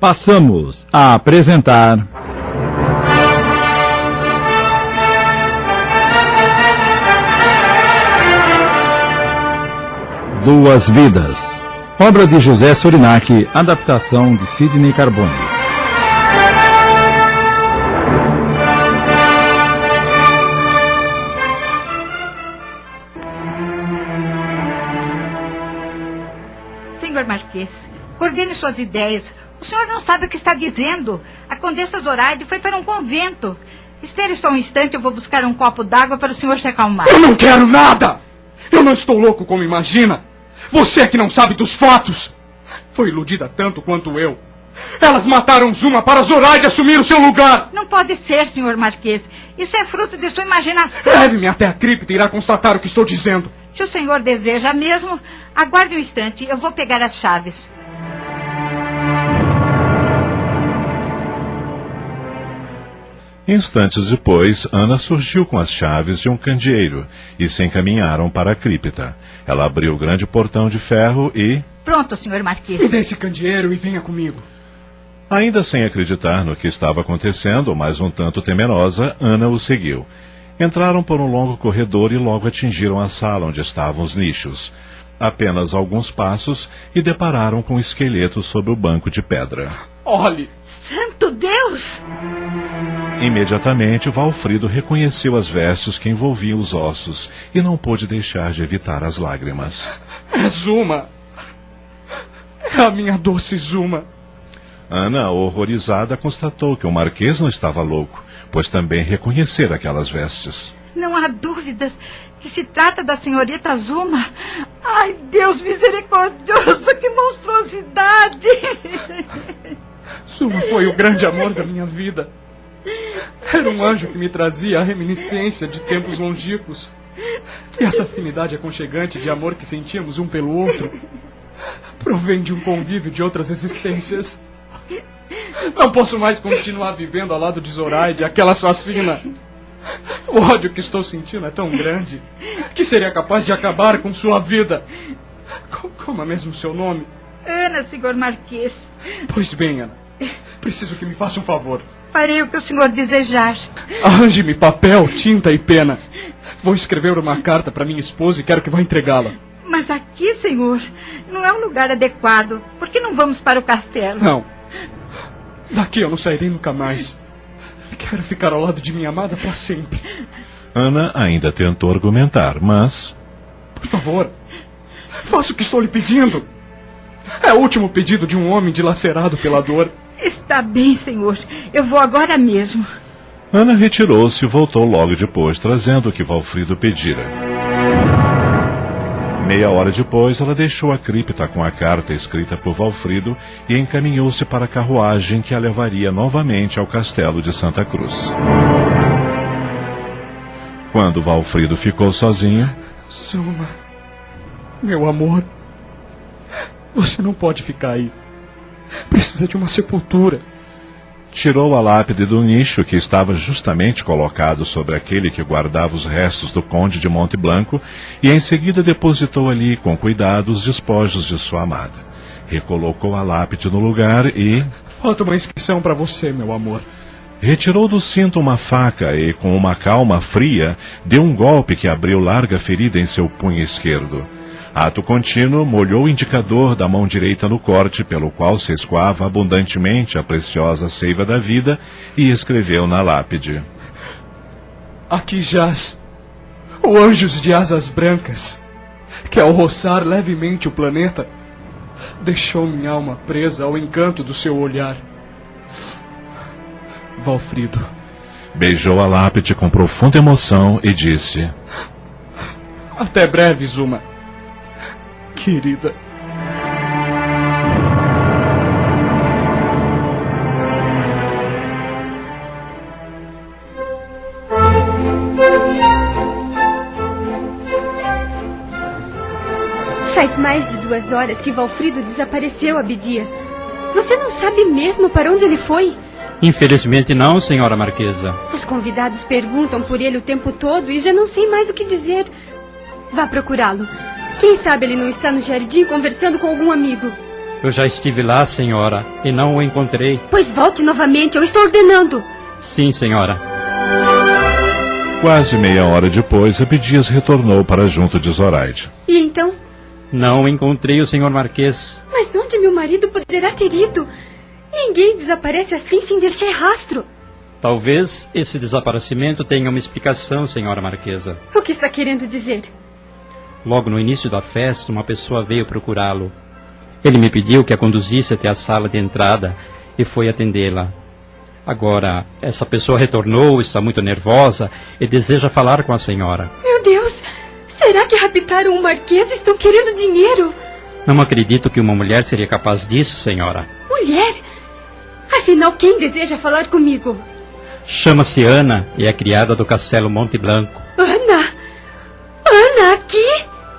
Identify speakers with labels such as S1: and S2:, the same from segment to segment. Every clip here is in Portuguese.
S1: Passamos a apresentar. Duas Vidas. Obra de José Sorinac, adaptação de Sidney Carbone.
S2: Senhor Marquês, coordene suas ideias. O senhor não sabe o que está dizendo. A Condessa Zoraide foi para um convento. Espere só um instante, eu vou buscar um copo d'água para o senhor se acalmar.
S3: Eu não quero nada! Eu não estou louco como imagina! Você é que não sabe dos fatos! Foi iludida tanto quanto eu. Elas mataram Zuma para Zoraide assumir o seu lugar!
S2: Não pode ser, senhor Marquês. Isso é fruto de sua imaginação.
S3: Leve-me até a cripta e irá constatar o que estou dizendo.
S2: Se o senhor deseja mesmo, aguarde um instante, eu vou pegar as chaves.
S4: Instantes depois, Ana surgiu com as chaves de um candeeiro e se encaminharam para a cripta. Ela abriu o grande portão de ferro e.
S2: Pronto, senhor Marquês.
S3: Me dê esse candeeiro e venha comigo.
S4: Ainda sem acreditar no que estava acontecendo, mas um tanto temerosa, Ana o seguiu. Entraram por um longo corredor e logo atingiram a sala onde estavam os nichos. Apenas alguns passos e depararam com o esqueleto sobre o banco de pedra.
S3: Olhe!
S2: Santo Deus!
S4: Imediatamente, Valfrido reconheceu as vestes que envolviam os ossos e não pôde deixar de evitar as lágrimas.
S3: É Zuma! É a minha doce Zuma!
S4: Ana, horrorizada, constatou que o marquês não estava louco, pois também reconhecera aquelas vestes.
S2: Não há dúvidas que se trata da senhorita Zuma. Ai, Deus misericordioso, que monstruosidade!
S3: Zuma foi o grande amor da minha vida. Era um anjo que me trazia a reminiscência de tempos longínquos. E essa afinidade aconchegante de amor que sentíamos um pelo outro provém de um convívio de outras existências. Não posso mais continuar vivendo ao lado de Zoraide, aquela assassina. O ódio que estou sentindo é tão grande que seria capaz de acabar com sua vida. Como é mesmo seu nome?
S2: Ana, senhor Marquês.
S3: Pois bem, Ana. Preciso que me faça um favor.
S2: Farei o que o senhor desejar.
S3: Arranje-me papel, tinta e pena. Vou escrever uma carta para minha esposa e quero que vá entregá-la.
S2: Mas aqui, senhor, não é um lugar adequado. Por que não vamos para o castelo?
S3: Não. Daqui eu não sairei nunca mais. Quero ficar ao lado de minha amada para sempre.
S4: Ana ainda tentou argumentar, mas.
S3: Por favor, faça o que estou lhe pedindo. É o último pedido de um homem dilacerado pela dor.
S2: Está bem, senhor. Eu vou agora mesmo.
S4: Ana retirou-se e voltou logo depois, trazendo o que Valfrido pedira. Meia hora depois, ela deixou a cripta com a carta escrita por Valfrido e encaminhou-se para a carruagem que a levaria novamente ao castelo de Santa Cruz. Quando Valfrido ficou sozinho.
S3: Suma, meu amor, você não pode ficar aí. Precisa de uma sepultura.
S4: Tirou a lápide do nicho que estava justamente colocado sobre aquele que guardava os restos do conde de Monte Blanco e em seguida depositou ali com cuidado os despojos de sua amada. Recolocou a lápide no lugar e.
S3: Falta uma inscrição para você, meu amor.
S4: Retirou do cinto uma faca e, com uma calma fria, deu um golpe que abriu larga ferida em seu punho esquerdo. Ato contínuo, molhou o indicador da mão direita no corte, pelo qual se escoava abundantemente a preciosa seiva da vida, e escreveu na lápide:
S3: Aqui jaz o Anjos de Asas Brancas, que ao roçar levemente o planeta, deixou minha alma presa ao encanto do seu olhar. Valfrido.
S4: Beijou a lápide com profunda emoção e disse:
S3: Até breve, Zuma querida.
S5: Faz mais de duas horas que Valfrido desapareceu, Abdias. Você não sabe mesmo para onde ele foi?
S6: Infelizmente não, senhora Marquesa.
S5: Os convidados perguntam por ele o tempo todo e já não sei mais o que dizer. Vá procurá-lo. Quem sabe ele não está no jardim conversando com algum amigo.
S6: Eu já estive lá, senhora, e não o encontrei.
S5: Pois volte novamente, eu estou ordenando.
S6: Sim, senhora.
S4: Quase meia hora depois, Abdias retornou para junto de Zoraide.
S5: E então?
S6: Não encontrei o senhor Marquês.
S5: Mas onde meu marido poderá ter ido? Ninguém desaparece assim sem deixar rastro.
S6: Talvez esse desaparecimento tenha uma explicação, senhora Marquesa.
S5: O que está querendo dizer?
S6: Logo no início da festa, uma pessoa veio procurá-lo. Ele me pediu que a conduzisse até a sala de entrada e foi atendê-la. Agora, essa pessoa retornou, está muito nervosa e deseja falar com a senhora.
S5: Meu Deus! Será que raptaram o Marquês e estão querendo dinheiro?
S6: Não acredito que uma mulher seria capaz disso, senhora.
S5: Mulher? Afinal, quem deseja falar comigo?
S6: Chama-se Ana e é criada do Castelo Monte Blanco.
S5: Ana!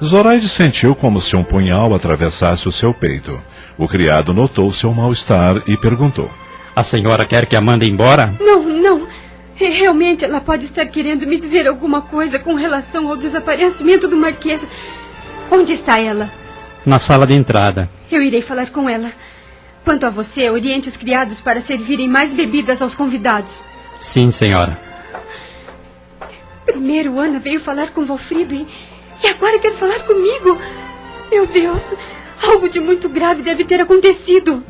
S4: Zoraide sentiu como se um punhal atravessasse o seu peito. O criado notou seu mal-estar e perguntou:
S6: A senhora quer que a mande embora?
S5: Não, não. Realmente ela pode estar querendo me dizer alguma coisa com relação ao desaparecimento do Marquês. Onde está ela?
S6: Na sala de entrada.
S5: Eu irei falar com ela. Quanto a você, oriente os criados para servirem mais bebidas aos convidados.
S6: Sim, senhora.
S5: Primeiro Ana veio falar com Valfrido e, e agora quer falar comigo. Meu Deus, algo de muito grave deve ter acontecido.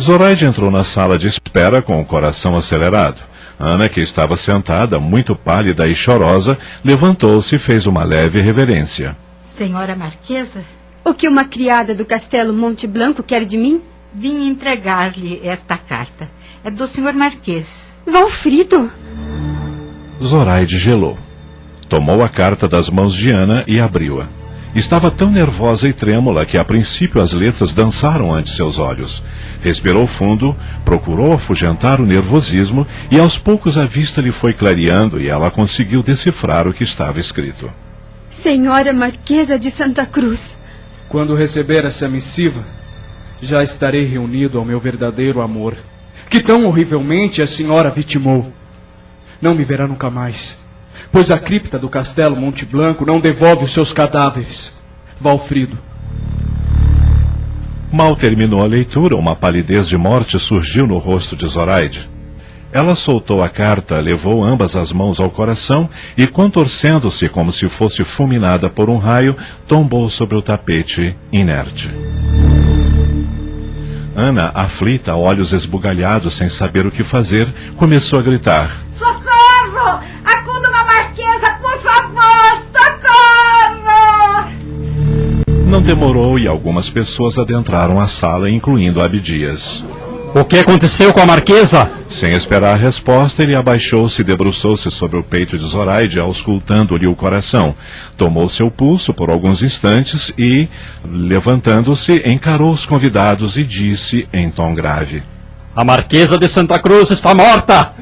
S4: Zoraide entrou na sala de espera com o coração acelerado. Ana, que estava sentada, muito pálida e chorosa, levantou-se e fez uma leve reverência.
S2: Senhora Marquesa,
S5: O que uma criada do castelo Monte Blanco quer de mim?
S2: Vim entregar-lhe esta carta. É do senhor Marquês.
S5: Valfrido?
S4: Zoraide gelou. Tomou a carta das mãos de Ana e abriu-a. Estava tão nervosa e trêmula que a princípio as letras dançaram ante seus olhos. Respirou fundo, procurou afugentar o nervosismo e aos poucos a vista lhe foi clareando e ela conseguiu decifrar o que estava escrito.
S5: Senhora Marquesa de Santa Cruz.
S3: Quando receber essa missiva, já estarei reunido ao meu verdadeiro amor, que tão horrivelmente a senhora vitimou. Não me verá nunca mais, pois a cripta do castelo Monte Blanco não devolve os seus cadáveres. Valfrido.
S4: Mal terminou a leitura, uma palidez de morte surgiu no rosto de Zoraide. Ela soltou a carta, levou ambas as mãos ao coração e, contorcendo-se como se fosse fulminada por um raio, tombou sobre o tapete, inerte. Ana, aflita, olhos esbugalhados, sem saber o que fazer, começou a gritar.
S2: Socorro! Acuda uma marquesa, por favor! Socorro!
S4: Não demorou e algumas pessoas adentraram a sala, incluindo Abdias.
S6: O que aconteceu com a marquesa?
S4: Sem esperar a resposta, ele abaixou-se e debruçou-se sobre o peito de Zoraide, auscultando-lhe o coração. Tomou seu pulso por alguns instantes e, levantando-se, encarou os convidados e disse em tom grave:
S6: A marquesa de Santa Cruz está morta!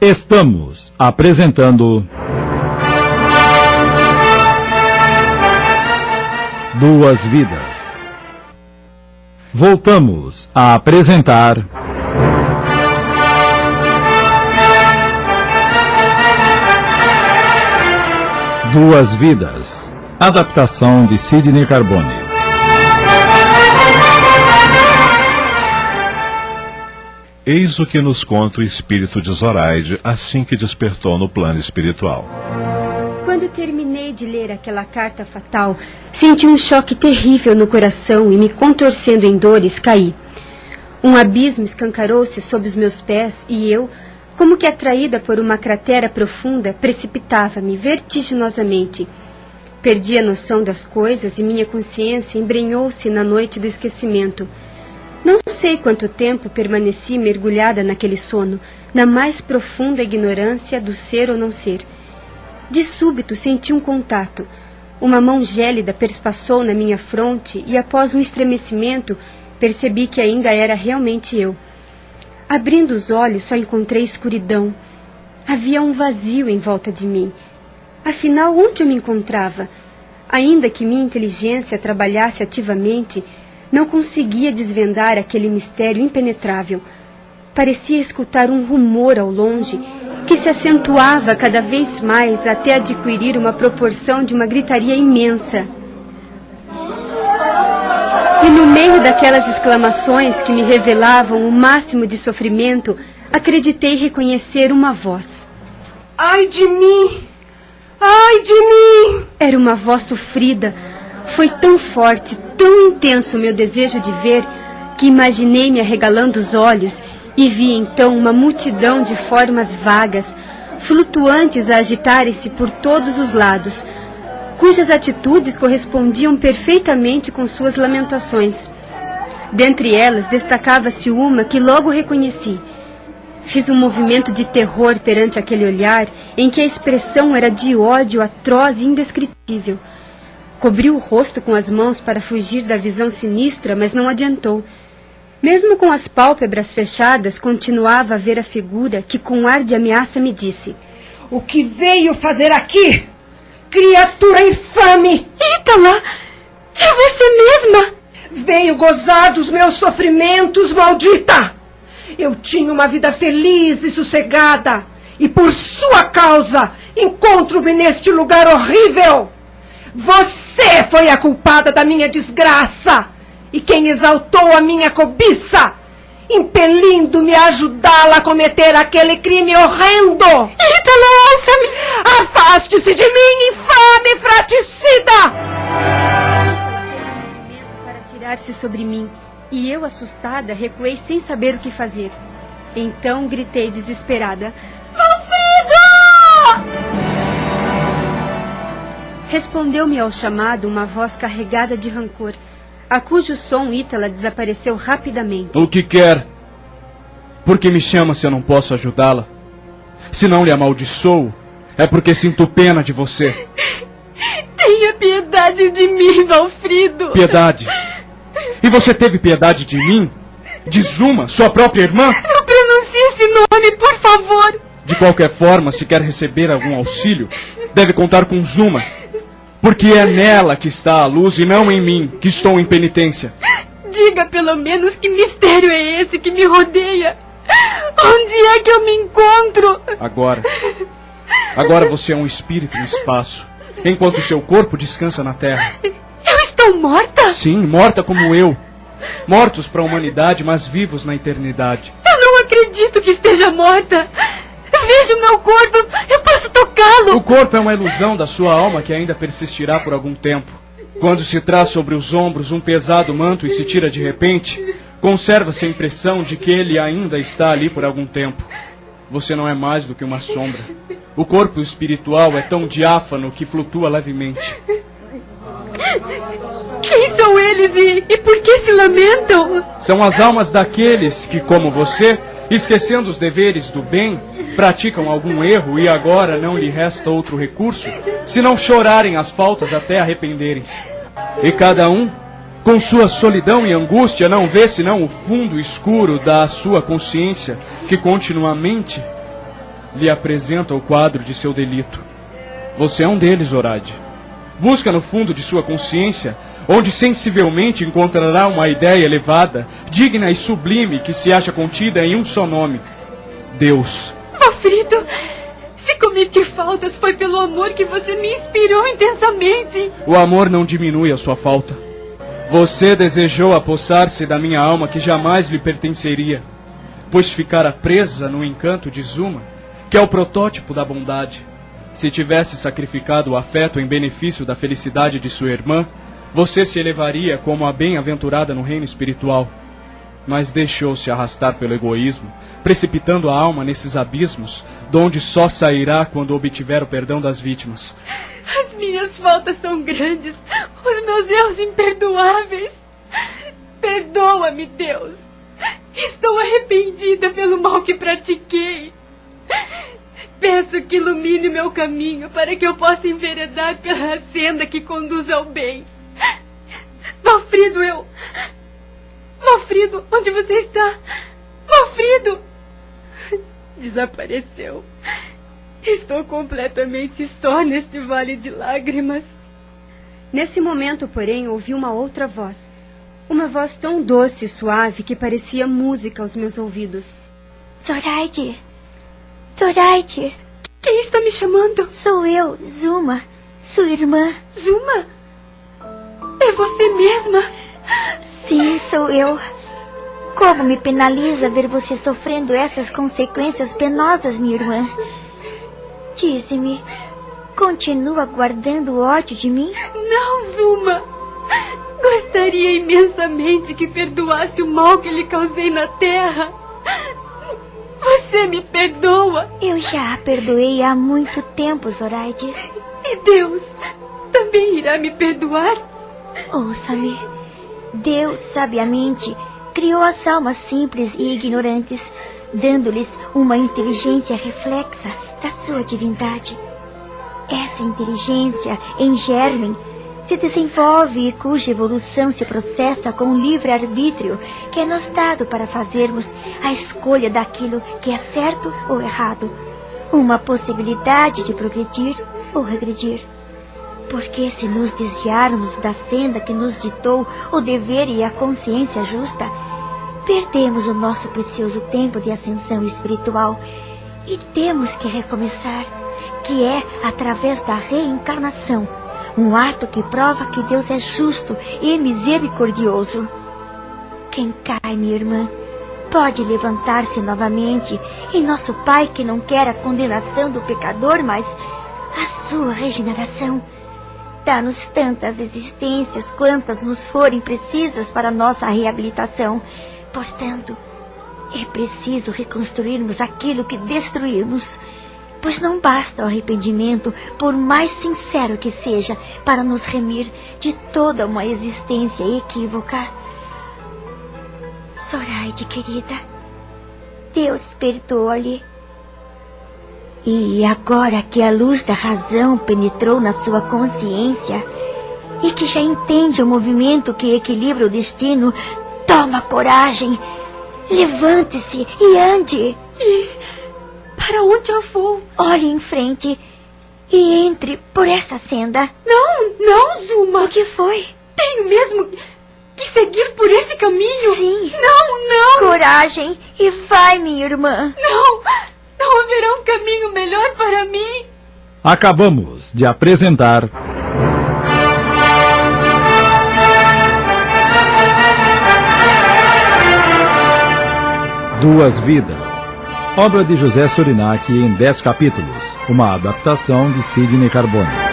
S1: Estamos apresentando. Duas Vidas. Voltamos a apresentar. Duas Vidas. Adaptação de Sidney Carbone.
S4: Eis o que nos conta o espírito de Zoraide assim que despertou no plano espiritual.
S5: Quando terminei de ler aquela carta fatal, senti um choque terrível no coração e, me contorcendo em dores, caí. Um abismo escancarou-se sob os meus pés e eu, como que atraída por uma cratera profunda, precipitava-me vertiginosamente. Perdi a noção das coisas e minha consciência embrenhou-se na noite do esquecimento. Não sei quanto tempo permaneci mergulhada naquele sono, na mais profunda ignorância do ser ou não ser. De súbito senti um contato. Uma mão gélida perspassou na minha fronte e, após um estremecimento, percebi que ainda era realmente eu. Abrindo os olhos, só encontrei escuridão. Havia um vazio em volta de mim. Afinal, onde eu me encontrava? Ainda que minha inteligência trabalhasse ativamente, não conseguia desvendar aquele mistério impenetrável. Parecia escutar um rumor ao longe que se acentuava cada vez mais até adquirir uma proporção de uma gritaria imensa. E no meio daquelas exclamações que me revelavam o máximo de sofrimento, acreditei reconhecer uma voz.
S7: Ai de mim! Ai de mim!
S5: Era uma voz sofrida. Foi tão forte, tão intenso o meu desejo de ver, que imaginei-me arregalando os olhos e vi então uma multidão de formas vagas, flutuantes a agitarem-se por todos os lados, cujas atitudes correspondiam perfeitamente com suas lamentações. Dentre elas destacava-se uma que logo reconheci. Fiz um movimento de terror perante aquele olhar em que a expressão era de ódio atroz e indescritível. Cobri o rosto com as mãos para fugir da visão sinistra, mas não adiantou. Mesmo com as pálpebras fechadas, continuava a ver a figura que, com ar de ameaça, me disse:
S7: O que veio fazer aqui? Criatura infame!
S5: Ítala! É você mesma!
S7: Venho gozar dos meus sofrimentos, maldita! Eu tinha uma vida feliz e sossegada, e por sua causa encontro-me neste lugar horrível! Você foi a culpada da minha desgraça! E quem exaltou a minha cobiça, impelindo-me a ajudá-la a cometer aquele crime horrendo.
S5: Ítalo, ouça-me!
S7: Afaste-se de mim, infame fraticida!
S5: para tirar-se sobre mim, e eu, assustada, recuei sem saber o que fazer. Então gritei desesperada: Valfrido! Respondeu-me ao chamado uma voz carregada de rancor a cujo som Ítala desapareceu rapidamente.
S3: O que quer? Por que me chama se eu não posso ajudá-la? Se não lhe amaldiçoo, é porque sinto pena de você.
S5: Tenha piedade de mim, Valfrido.
S3: Piedade? E você teve piedade de mim? De Zuma, sua própria irmã?
S5: Não pronuncie esse nome, por favor.
S3: De qualquer forma, se quer receber algum auxílio, deve contar com Zuma. Porque é nela que está a luz e não em mim, que estou em penitência.
S5: Diga pelo menos que mistério é esse que me rodeia. Onde é que eu me encontro?
S3: Agora. Agora você é um espírito no espaço, enquanto seu corpo descansa na terra.
S5: Eu estou morta?
S3: Sim, morta como eu. Mortos para a humanidade, mas vivos na eternidade.
S5: Eu não acredito que esteja morta. Vejo meu corpo, eu posso tocá-lo.
S3: O corpo é uma ilusão da sua alma que ainda persistirá por algum tempo. Quando se traz sobre os ombros um pesado manto e se tira de repente, conserva-se a impressão de que ele ainda está ali por algum tempo. Você não é mais do que uma sombra. O corpo espiritual é tão diáfano que flutua levemente.
S5: Quem são eles e, e por que se lamentam?
S3: São as almas daqueles que, como você, esquecendo os deveres do bem, praticam algum erro e agora não lhe resta outro recurso, se não chorarem as faltas até arrependerem-se. E cada um, com sua solidão e angústia, não vê senão o fundo escuro da sua consciência, que continuamente lhe apresenta o quadro de seu delito. Você é um deles, Orade. Busca no fundo de sua consciência onde sensivelmente encontrará uma ideia elevada, digna e sublime que se acha contida em um só nome: Deus.
S5: Alfredo, se cometi faltas foi pelo amor que você me inspirou intensamente.
S3: O amor não diminui a sua falta. Você desejou apossar-se da minha alma que jamais lhe pertenceria, pois ficara presa no encanto de Zuma, que é o protótipo da bondade. Se tivesse sacrificado o afeto em benefício da felicidade de sua irmã, você se elevaria como a bem-aventurada no reino espiritual. Mas deixou-se arrastar pelo egoísmo, precipitando a alma nesses abismos, donde só sairá quando obtiver o perdão das vítimas.
S5: As minhas faltas são grandes, os meus erros imperdoáveis. Perdoa-me, Deus. Estou arrependida pelo mal que pratiquei. Peço que ilumine o meu caminho para que eu possa enveredar pela senda que conduz ao bem. Valfrido, eu. Valfrido, onde você está? Valfrido! Desapareceu. Estou completamente só neste vale de lágrimas. Nesse momento, porém, ouvi uma outra voz. Uma voz tão doce e suave que parecia música aos meus ouvidos.
S8: Zoraide. Zoraide.
S5: Quem está me chamando?
S8: Sou eu, Zuma, sua irmã.
S5: Zuma? É você mesma?
S8: Sim, sou eu. Como me penaliza ver você sofrendo essas consequências penosas, minha irmã. Dize-me, continua guardando ódio de mim?
S5: Não, Zuma. Gostaria imensamente que perdoasse o mal que lhe causei na terra. Você me perdoa?
S8: Eu já a perdoei há muito tempo, Zoraide.
S5: E Deus também irá me perdoar?
S8: Ouça-me. Deus, sabiamente, criou as almas simples e ignorantes, dando-lhes uma inteligência reflexa da sua divindade. Essa inteligência, em germen, se desenvolve e cuja evolução se processa com o livre-arbítrio que é nos dado para fazermos a escolha daquilo que é certo ou errado, uma possibilidade de progredir ou regredir. Porque se nos desviarmos da senda que nos ditou o dever e a consciência justa, perdemos o nosso precioso tempo de ascensão espiritual e temos que recomeçar, que é através da reencarnação, um ato que prova que Deus é justo e misericordioso. Quem cai, minha irmã, pode levantar-se novamente, e nosso Pai, que não quer a condenação do pecador, mas a sua regeneração, dá-nos tantas existências quantas nos forem precisas para nossa reabilitação. Portanto, é preciso reconstruirmos aquilo que destruímos, pois não basta o arrependimento, por mais sincero que seja, para nos remir de toda uma existência equívoca. Zoraide, querida, Deus perdoa-lhe. E agora que a luz da razão penetrou na sua consciência e que já entende o movimento que equilibra o destino, toma coragem, levante-se e ande.
S5: E para onde eu vou?
S8: Olhe em frente e entre por essa senda.
S5: Não, não, Zuma.
S8: O que foi?
S5: Tenho mesmo que seguir por esse caminho?
S8: Sim.
S5: Não, não.
S8: Coragem e vai, minha irmã.
S5: Não, não haverá um caminho melhor para mim.
S1: Acabamos de apresentar. Duas Vidas. Obra de José Surinac em dez capítulos. Uma adaptação de Sidney Carbone.